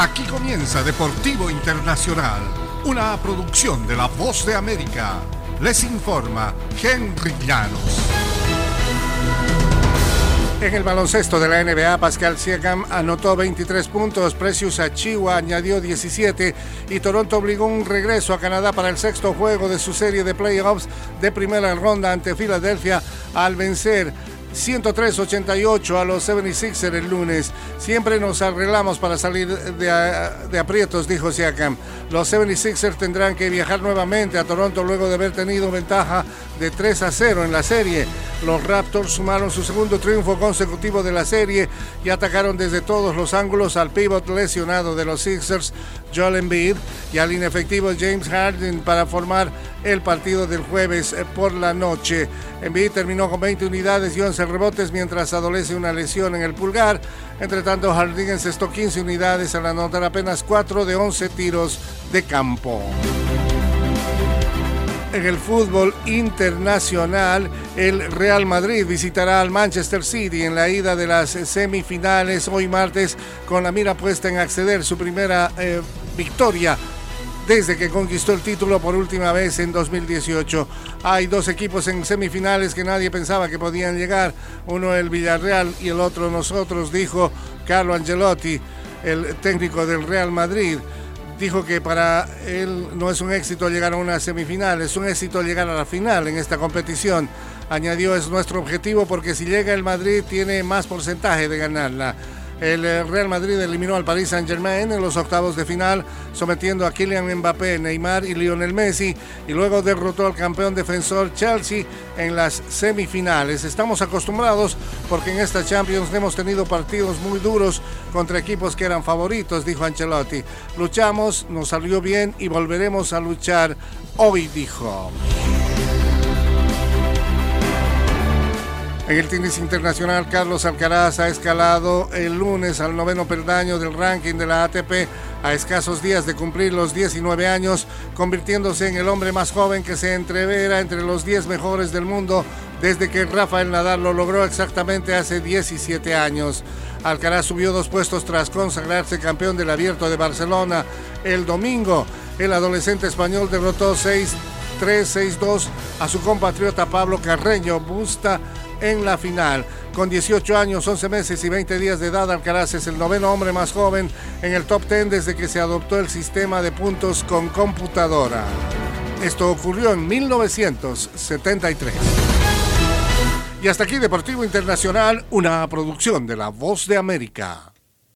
Aquí comienza Deportivo Internacional, una producción de La Voz de América. Les informa Henry Llanos. En el baloncesto de la NBA, Pascal Siakam anotó 23 puntos, Precious Achiwa añadió 17 y Toronto obligó un regreso a Canadá para el sexto juego de su serie de playoffs de primera ronda ante Filadelfia al vencer 103-88 a los 76ers el lunes. Siempre nos arreglamos para salir de, aprietos, dijo Siakam. Los 76ers tendrán que viajar nuevamente a Toronto luego de haber tenido ventaja de 3 a 0 en la serie. Los Raptors sumaron su segundo triunfo consecutivo de la serie y atacaron desde todos los ángulos al pivot lesionado de los Sixers, Joel Embiid, y al inefectivo James Harden para formar el partido del jueves por la noche. Embiid terminó con 20 unidades y 11 rebotes mientras adolece una lesión en el pulgar. Entre tanto, Harden encestó 15 unidades al anotar apenas 4 de 11 tiros de campo. En el fútbol internacional, el Real Madrid visitará al Manchester City en la ida de las semifinales hoy martes con la mira puesta en acceder su primera eh, victoria desde que conquistó el título por última vez en 2018. Hay dos equipos en semifinales que nadie pensaba que podían llegar, uno el Villarreal y el otro nosotros, dijo Carlo Angelotti, el técnico del Real Madrid dijo que para él no es un éxito llegar a una semifinal, es un éxito llegar a la final en esta competición. Añadió, es nuestro objetivo porque si llega el Madrid tiene más porcentaje de ganarla. El eh, Real Madrid eliminó al Paris Saint-Germain en los octavos de final, sometiendo a Kylian Mbappé, Neymar y Lionel Messi, y luego derrotó al campeón defensor Chelsea en las semifinales. Estamos acostumbrados porque en esta Champions hemos tenido partidos muy duros contra equipos que eran favoritos, dijo Ancelotti. Luchamos, nos salió bien y volveremos a luchar hoy, dijo. En el tenis internacional, Carlos Alcaraz ha escalado el lunes al noveno peldaño del ranking de la ATP a escasos días de cumplir los 19 años, convirtiéndose en el hombre más joven que se entrevera entre los 10 mejores del mundo desde que Rafael Nadal lo logró exactamente hace 17 años. Alcaraz subió dos puestos tras consagrarse campeón del Abierto de Barcelona el domingo. El adolescente español derrotó 6-3, 6-2 a su compatriota Pablo Carreño Busta en la final. Con 18 años, 11 meses y 20 días de edad, Alcaraz es el noveno hombre más joven en el top 10 desde que se adoptó el sistema de puntos con computadora. Esto ocurrió en 1973. Y hasta aquí Deportivo Internacional, una producción de La Voz de América.